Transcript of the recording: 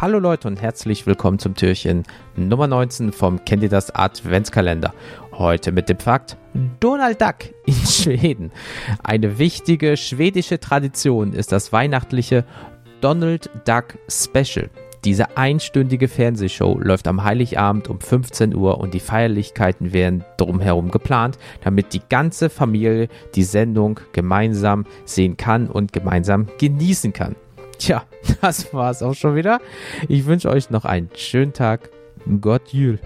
Hallo Leute und herzlich willkommen zum Türchen Nummer 19 vom Kennt ihr das Adventskalender. Heute mit dem Fakt Donald Duck in Schweden. Eine wichtige schwedische Tradition ist das weihnachtliche Donald Duck Special. Diese einstündige Fernsehshow läuft am Heiligabend um 15 Uhr und die Feierlichkeiten werden drumherum geplant, damit die ganze Familie die Sendung gemeinsam sehen kann und gemeinsam genießen kann. Tja, das war's auch schon wieder. Ich wünsche euch noch einen schönen Tag. Gott Jül.